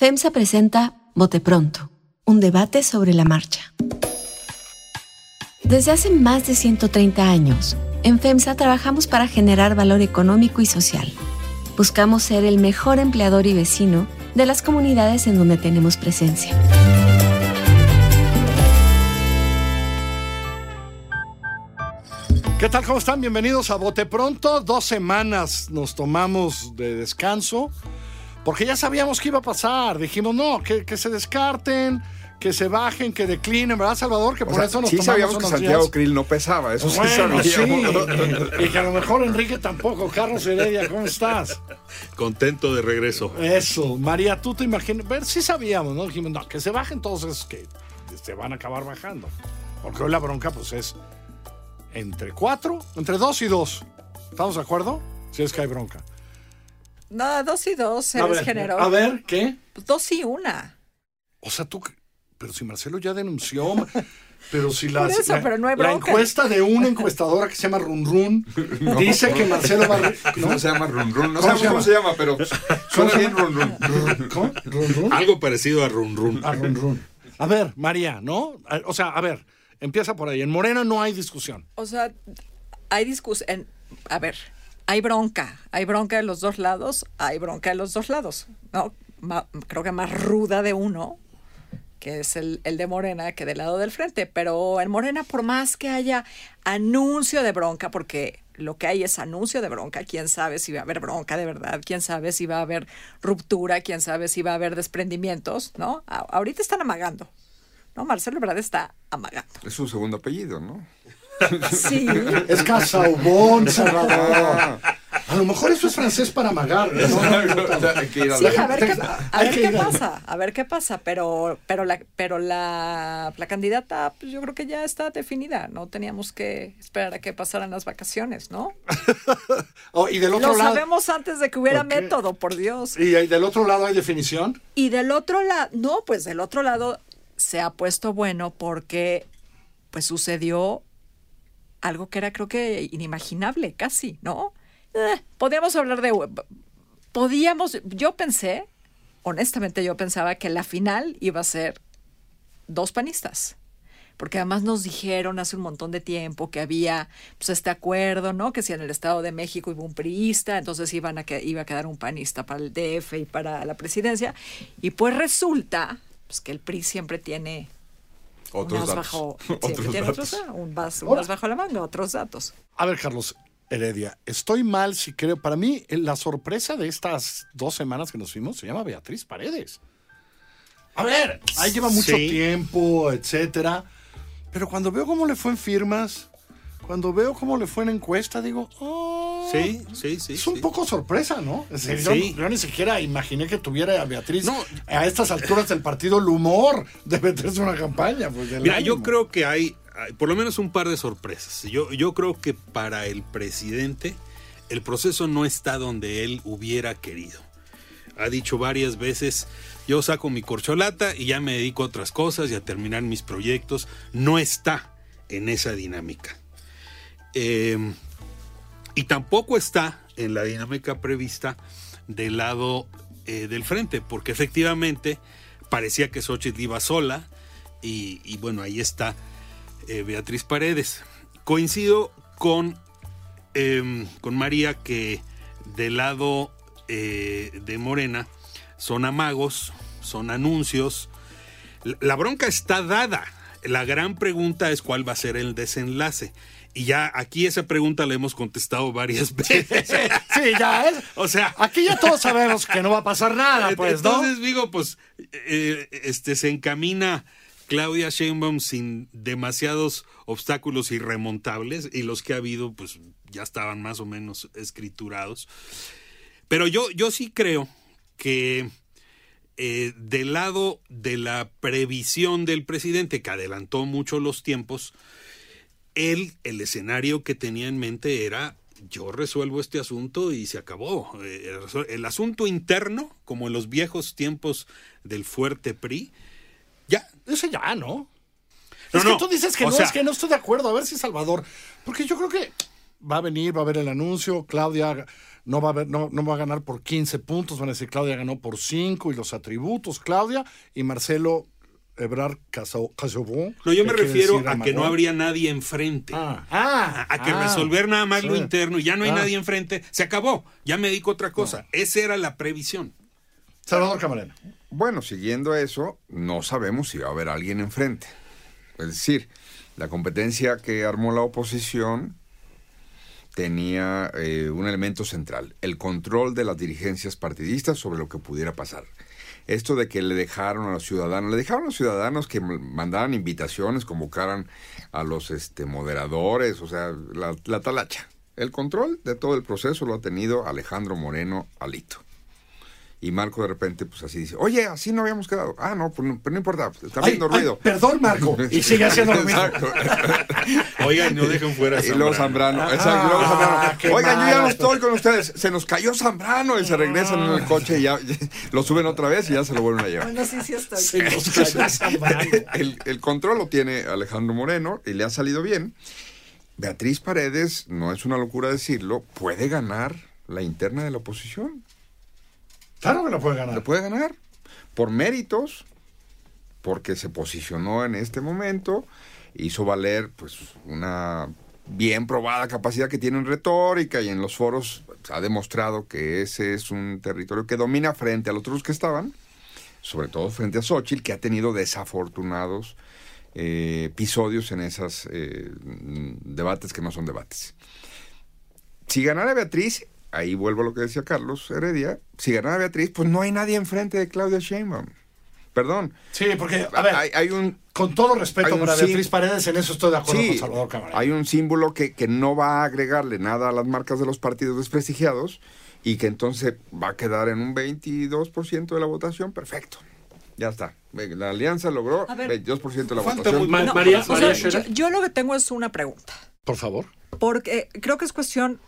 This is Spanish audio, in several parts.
FEMSA presenta Bote Pronto, un debate sobre la marcha. Desde hace más de 130 años, en FEMSA trabajamos para generar valor económico y social. Buscamos ser el mejor empleador y vecino de las comunidades en donde tenemos presencia. ¿Qué tal? ¿Cómo están? Bienvenidos a Bote Pronto. Dos semanas nos tomamos de descanso porque ya sabíamos que iba a pasar. Dijimos, no, que, que se descarten, que se bajen, que declinen, ¿verdad, Salvador? Que O por sea, eso nos sí tomamos sabíamos que Santiago días. Krill no pesaba, eso Bueno, sí sí. sabíamos. Y que a lo mejor Enrique tampoco. Carlos Heredia, ¿cómo estás? Contento de regreso. Eso. María, tú te imaginas. Ver, sí sabíamos, ¿no? Dijimos, no, que se bajen todos esos que se van a acabar bajando. Porque hoy la bronca, pues es entre cuatro, entre dos y dos. ¿Estamos de acuerdo? Si es que hay bronca. No, dos y dos, A eres ver, generoso. a ver, ¿qué? Pues dos y una. O sea, tú. Pero si Marcelo ya denunció. Pero si la, Por eso, la- pero no hay la encuesta de una encuestadora que se llama Run Run dice que Marcelo va a. ¿Cómo se llama Run Run? No ¿Cómo sabemos se llama? cómo se llama, pero suena bien Run Run. ¿Cómo? ¿Run Run? Algo parecido a Run Run. A Run Run. A ver, María, ¿no? A- O sea, a ver, empieza por ahí. En Morena no hay discusión. O sea, hay discusión. A ver, hay bronca. Hay bronca de los dos lados. Hay bronca de los dos lados. ¿no? Ma- creo que más ruda de uno, que es el, el de Morena, que del lado del frente. Pero en Morena, por más que haya anuncio de bronca, porque lo que hay es anuncio de bronca, quién sabe si va a haber bronca de verdad, quién sabe si va a haber ruptura, quién sabe si va a haber desprendimientos, ¿no? Ahorita están amagando. ¿No? Marcelo Ebrard está amagando. Es su segundo apellido, ¿no? Sí. Es Casaubon, Salvador. A lo mejor eso es francés para amagar. ¿no? Sí, a ver qué, a ver pasa, a ver qué pasa, pero, pero la, pero la, la candidata, pues yo creo que ya está definida, no teníamos que esperar a que pasaran las vacaciones, ¿no? Oh, y del otro Lo lado. sabemos antes de que hubiera método, por Dios. Y del otro lado hay definición. Y del otro lado, no, pues del otro lado se ha puesto bueno porque pues sucedió algo que era creo que inimaginable, casi, ¿no? Eh, podíamos hablar de... Podíamos, yo pensé, honestamente yo pensaba que la final iba a ser dos panistas. Porque además nos dijeron hace un montón de tiempo que había pues, este acuerdo, ¿no? Que si en el Estado de México iba un priista, entonces iban a que, iba a quedar un panista para el DF y para la presidencia. Y pues resulta pues, que el PRI siempre tiene Otros unas datos. bajo, siempre Otros tiene datos. otros, un vas- unas bajo la manga, otros datos. A ver, Carlos Heredia, estoy mal si creo. Para mí, eh, la sorpresa de estas dos semanas que nos fuimos se llama Beatriz Paredes. A ver, ahí lleva mucho Sí. tiempo, etcétera. Pero cuando veo cómo le fue en firmas, cuando veo cómo le fue en encuesta, digo, oh, Sí, sí, sí. es un sí. poco sorpresa, ¿no? Es decir, yo- Sí. yo, ni siquiera imaginé que tuviera a Beatriz No. a estas alturas del partido el humor de meterse una campaña. Pues, Mira, yo creo que hay, hay por lo menos un par de sorpresas. Yo, yo creo que para el presidente el proceso no está donde él hubiera querido. Ha dicho varias veces, yo saco mi corcholata y ya me dedico a otras cosas y a terminar mis proyectos. No está en esa dinámica. Eh, y tampoco está en la dinámica prevista del lado eh, del frente, porque efectivamente parecía que Xochitl iba sola y, bueno, ahí está eh, Beatriz Paredes. Coincido con, em, con María que del lado eh, de Morena son amagos, son anuncios. La bronca está dada. La gran pregunta es cuál va a ser el desenlace. Y ya aquí esa pregunta la hemos contestado varias veces. Sí, ya es. O sea, Aquí ya todos sabemos que no va a pasar nada, pues, ¿no? entonces digo, pues, eh, este se encamina Claudia Sheinbaum sin demasiados obstáculos irremontables y los que ha habido, pues, ya estaban más o menos escriturados. Pero yo, yo sí creo que eh, del lado de la previsión del presidente, que adelantó mucho los tiempos, él, el escenario que tenía en mente era yo resuelvo este asunto y se acabó. Eh, el asunto interno, como en los viejos tiempos del fuerte PRI, ya. Ese ya, ¿no? No, es que no. tú dices que O no, sea- es que no estoy de acuerdo. A ver si Salvador. Porque yo creo que va a venir, va a haber el anuncio, Claudia no va a, ver, no, no va a ganar por 15 puntos, van a decir Claudia ganó por 5 y los atributos, Claudia y Marcelo Ebrard. No, yo me refiero a que no habría nadie enfrente. Ah, ah, a que ah, resolver nada más lo interno y ya no hay Ah. nadie enfrente, se acabó, ya me dedico a otra cosa. Esa era la previsión. Salvador Camarena. Bueno, siguiendo eso, no sabemos si va a haber alguien enfrente. Es decir, la competencia que armó la oposición tenía eh, un elemento central, el control de las dirigencias partidistas sobre lo que pudiera pasar. Esto de que le dejaron a los ciudadanos, le dejaron a los ciudadanos que mandaran invitaciones, convocaran a los este, moderadores, o sea, la, la talacha. El control de todo el proceso lo ha tenido Alejandro Moreno Alito. Y Marco de repente, pues así dice, oye, así no habíamos quedado. Ah, no, pues no, pero no importa, está Ay, haciendo ay, ruido. perdón, Marco. Y sigue haciendo lo mismo. Exacto. Oigan, no dejen fuera a Y luego Zambrano. Zambrano, exacto, y luego Ah, Zambrano. Oigan, yo ya no estoy con ustedes. Se nos cayó Zambrano y se regresan en el coche y ya lo suben otra vez y ya se lo vuelven a llevar. Bueno, sí, sí estoy. Se nos cayó Zambrano. El, el control lo tiene Alejandro Moreno y le ha salido bien. Beatriz Paredes, no es una locura decirlo, puede ganar la interna de la oposición. Claro que lo puede ganar. puede ganar por méritos, porque se posicionó en este momento, hizo valer pues una bien probada capacidad que tiene en retórica y en los foros ha demostrado que ese es un territorio que domina frente a los otros que estaban, sobre todo frente a Xochitl, que ha tenido desafortunados eh, episodios en esos debates que no son debates. Si ganara Beatriz, ahí vuelvo a lo que decía Carlos Heredia, si ganara Beatriz, pues no hay nadie enfrente de Claudia Sheinbaum. Perdón. Sí, porque, a ver, hay, hay un con todo respeto para sí- Beatriz Paredes, en eso estoy de acuerdo sí, con Salvador Camarena. hay un símbolo que, que no va a agregarle nada a las marcas de los partidos desprestigiados y que entonces va a quedar en un 22% de la votación, perfecto. Ya está. La alianza logró A ver. 22% de la votación. muy- Ma- No, María- o sea, María yo, Scherer. yo lo que tengo es una pregunta. Por favor. porque creo que es cuestión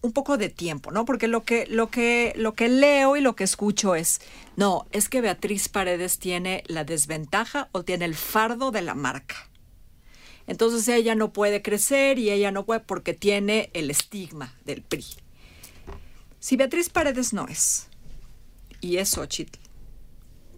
un poco de tiempo, ¿no? Porque lo que, lo que, lo que leo y lo que escucho es, no, es que Beatriz Paredes tiene la desventaja o tiene el fardo de la marca. Entonces ella no puede crecer y ella no puede porque tiene el estigma del PRI. Si Beatriz Paredes no es, y es Xochitl,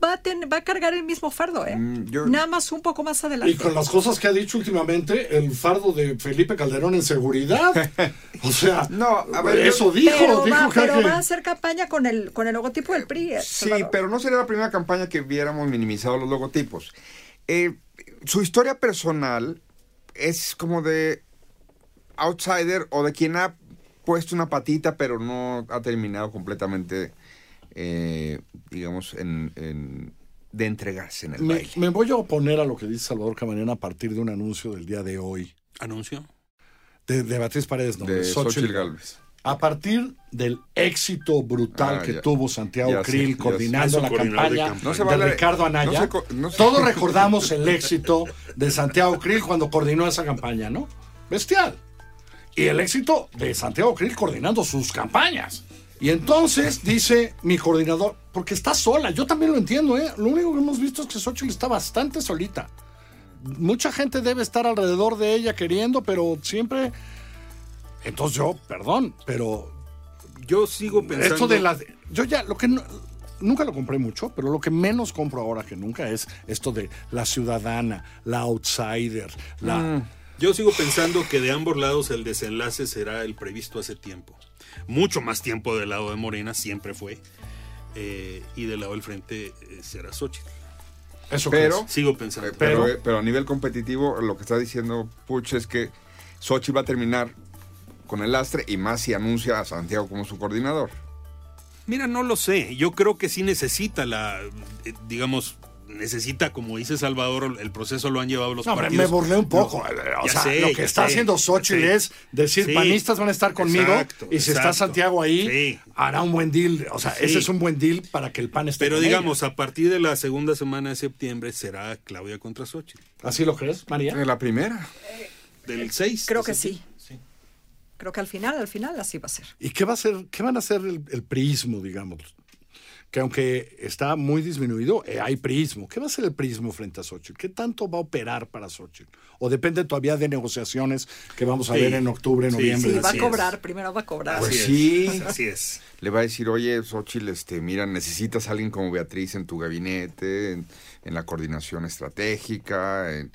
va a, ten- va a cargar el mismo fardo, ¿eh? Mm, yo- Nada más un poco más adelante. Y con las cosas que ha dicho últimamente, el fardo de Felipe Calderón en seguridad. O sea, No, a ver, eso yo- dijo. pero, dijo va, que, pero que- va a hacer campaña con el, con el logotipo del PRI. eh, Sí, pero no sería la primera campaña que viéramos minimizado los logotipos. Eh, su historia personal es como de outsider o de quien ha puesto una patita pero no ha terminado completamente, eh, digamos, en, en- de entregarse en el me, baile. me voy a oponer a lo que dice Salvador Camarena a partir de un anuncio del día de hoy. ¿Anuncio? De, de Beatriz Paredes, no, de de Xochitl. Xochitl Galvez. A partir del éxito brutal Ah, que ya. tuvo Santiago Ya Krill coordinando la campaña, campaña. No se de vale- Ricardo Anaya. no se co- no se- Todos recordamos el éxito de Santiago Krill cuando coordinó esa campaña, ¿no? Bestial. Y el éxito de Santiago Krill coordinando sus campañas. Y entonces dice mi coordinador, porque está sola, yo también lo entiendo, ¿eh? Lo único que hemos visto es que Xochitl está bastante solita. Mucha gente debe estar alrededor de ella queriendo, pero siempre... Entonces yo, perdón, pero Yo sigo pensando. esto de las... Yo ya, lo que... no- nunca lo compré mucho, pero lo que menos compro ahora que nunca es esto de la ciudadana, la outsider, la... Mm. Yo sigo pensando que de ambos lados el desenlace será el previsto hace tiempo. Mucho más tiempo del lado de Morena, siempre fue. Eh, y del lado del frente eh, será Xochitl. Eso Pero-. Sigo pensando. Pero, Pero- pero a nivel competitivo, lo que está diciendo Puch es que Xochitl va a terminar con el lastre y más si anuncia a Santiago como su coordinador. Mira, no lo sé. Yo creo que sí necesita la, eh, digamos, necesita, como dice Salvador, el proceso lo han llevado los No, partidos. me burlé un poco. No, eh, o sea, sé, lo que está sé, haciendo Xochitl es decir, Sí. panistas van a estar conmigo Exacto, y si está. Santiago ahí, Sí. hará un buen deal. O sea, Sí. ese es un buen deal para que el PAN esté Pero con digamos, a partir de la segunda semana de septiembre será Claudia contra Xochitl. ¿Así lo crees, María? En la primera. Del 6. Creo de que sí. Creo que al final, al final así va a ser. ¿Y qué va a ser, qué van a hacer el, el prismo, digamos? Que aunque está muy disminuido, eh, hay prismo. ¿Qué va a hacer el prismo frente a Xochitl? ¿Qué tanto va a operar para Xochitl? ¿O depende todavía de negociaciones que vamos a Sí. ver en octubre, Sí, noviembre? Sí, va a Así es. cobrar, primero va a cobrar. Pues Así sí. es, así es. Le va a decir, oye, Xochitl, este, mira, necesitas a alguien como Beatriz en tu gabinete, en, en la coordinación estratégica, en-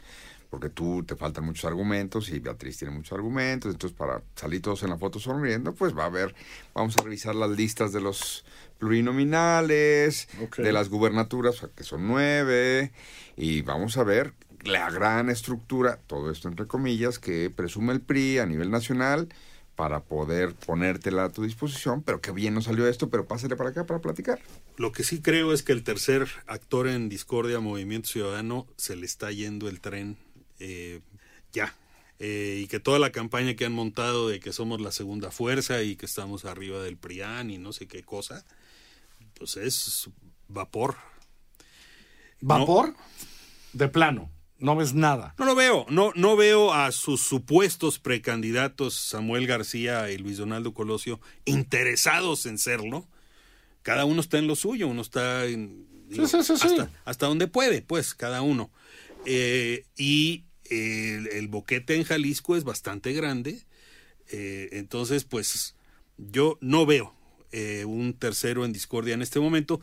porque tú te faltan muchos argumentos y Beatriz tiene muchos argumentos, entonces para salir todos en la foto sonriendo, pues va a haber, vamos a revisar las listas de los plurinominales, de las gubernaturas, que son nueve, y vamos a ver la gran estructura, todo esto entre comillas, que presume el PRI a nivel nacional para poder ponértela a tu disposición, pero qué bien nos salió esto, pero pásale para acá para platicar. Lo que sí creo es que el tercer actor en discordia, Movimiento Ciudadano, se le está yendo el tren eh, ya. Eh, y que toda la campaña que han montado de que somos la segunda fuerza y que estamos arriba del PRIAN y no sé qué cosa, pues es vapor. ¿Vapor? De plano. No ves nada. No lo veo, no, no veo a sus supuestos precandidatos Samuel García y Luis Donaldo Colosio interesados en serlo. Cada uno está en lo suyo, uno está en, Sí, sí, sí, sí. hasta, hasta donde puede, pues, cada uno. Eh, y el, el boquete en Jalisco es bastante grande, eh, entonces, pues, yo no veo eh, un tercero en discordia en este momento.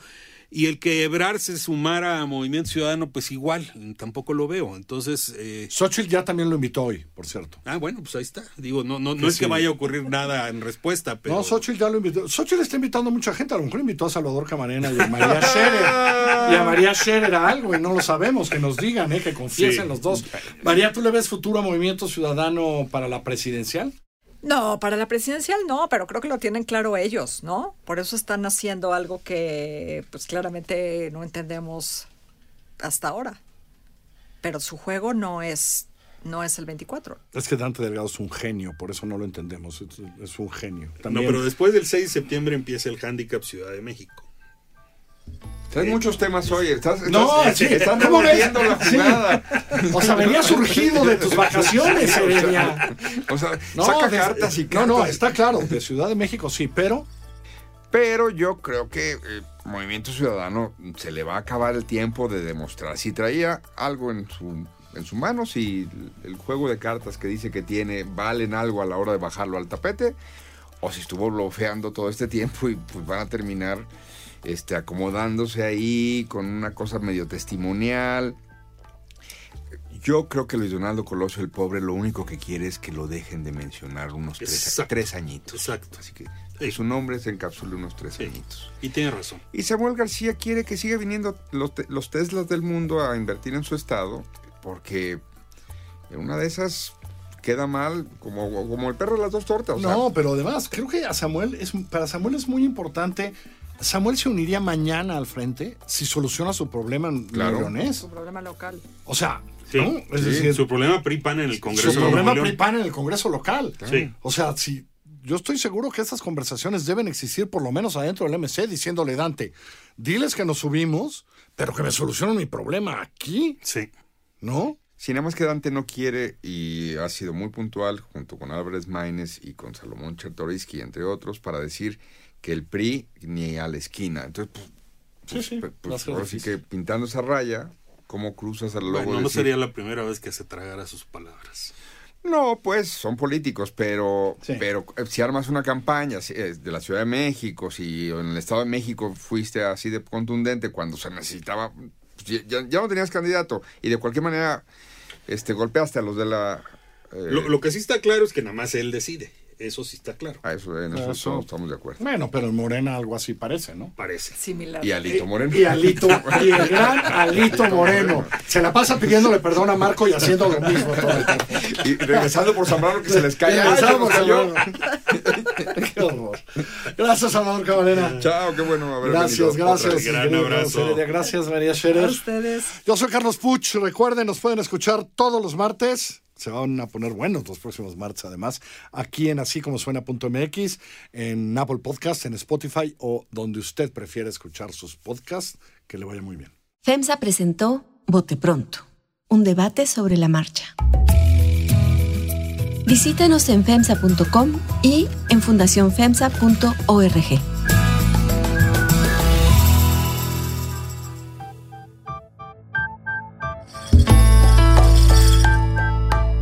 Y el que Ebrar se sumara a Movimiento Ciudadano, pues igual, tampoco lo veo. Entonces, eh, Xochitl ya también lo invitó hoy, por cierto. ah, bueno, pues ahí está. Digo, no, no, no Que es que vaya a ocurrir nada en respuesta, pero. No, Xochitl ya lo invitó. Xochitl está invitando a mucha gente. A lo mejor invitó a Salvador Camarena y a María Scherer. Y a María Scherer a algo, y no lo sabemos. Que nos digan, ¿eh? que confiesen Sí. los dos. María, ¿tú le ves futuro a Movimiento Ciudadano para la presidencial? No, para la presidencial no, pero creo que lo tienen claro ellos, ¿no? Por eso están haciendo algo que pues claramente no entendemos hasta ahora. Pero su juego no es no es el 24. Es que Dante Delgado es un genio, por eso no lo entendemos. Es, es un genio. no, pero después del 6 de septiembre empieza el Handicap Ciudad de México. Traes muchos temas hoy, estás, estás, No, sí, están ¿cómo ves? revolviendo la Sí. jugada. O sea, venía surgido de tus vacaciones, Heredia. O sea, No, saca de- cartas y No, cartas. no, está claro, de Ciudad de México sí, pero Pero yo creo que eh, Movimiento Ciudadano se le va a acabar el tiempo de demostrar. Si traía algo en su, en su mano, si el juego de cartas que dice que tiene valen algo a la hora de bajarlo al tapete, o si estuvo bloqueando todo este tiempo y pues van a terminar este, acomodándose ahí con una cosa medio testimonial. Yo creo que Luis Donaldo Colosio, el pobre, lo único que quiere es que lo dejen de mencionar unos tres, Exacto. tres añitos. Exacto. Así que Sí. su nombre se encapsule unos tres Sí. añitos. Y tiene razón. Y Samuel García quiere que siga viniendo los, te- los Teslas del mundo a invertir en su estado, porque en una de esas queda mal como, como el perro de las dos tortas. no, pero además creo que a Samuel es para Samuel es muy importante. Samuel se uniría mañana al frente si soluciona su problema en Claro. Leonés. Su problema local. O sea, Sí, ¿no? Es sí, decir, su problema PRI-PAN en el Congreso su problema. PRIPAN en el Congreso local. Sí. O sea, si yo estoy seguro que estas conversaciones deben existir por lo menos adentro del MC diciéndole Dante, diles que nos subimos, pero que me solucionen mi problema aquí, Sí. ¿no? Si nada más que Dante no quiere y ha sido muy puntual junto con Álvarez Maínez y con Salomón Chertoriski, entre otros, para decir que el PRI ni a la esquina. Entonces, pues, Sí, sí. pues, a pues, ser ahora sí que pintando esa raya, ¿cómo cruzas al logo? Bueno, no decir- sería la primera vez que se tragara sus palabras. No, pues son políticos, pero, Sí. pero eh, si armas una campaña si, eh, de la Ciudad de México, si en el Estado de México fuiste así de contundente cuando se necesitaba, pues, ya no tenías candidato y de cualquier manera este golpeaste a los de la... eh, Lo, lo que sí está claro es que nada más él decide. Eso sí está claro. a eso, en eso, Eso. todos estamos de acuerdo. Bueno, pero en Morena algo así parece, ¿no? Parece. Similar. Y Alito Moreno. Y Alito, y el gran Alito Moreno. Se la pasa pidiéndole perdón a Marco y haciendo lo mismo todo el tiempo. Y regresando por Zambrano que se les cae. Y ¡Ay, se regresamos, nos cayó! Qué horror. Gracias, Salvador Camarena. Chao, qué bueno haber Gracias, venido. gracias. Gran abrazo. Gracias, María A Scherer. ustedes. Yo soy Carlos Puch. Recuerden, nos pueden escuchar todos los martes. Se van a poner buenos los próximos martes, además, aquí en así suena.mx, en Apple Podcast, en Spotify o donde usted prefiere escuchar sus podcasts. Que le vaya muy bien. FEMSA presentó Bote Pronto, un debate sobre la marcha. Visítanos en FEMSA.com y en fundacionfemsa.org.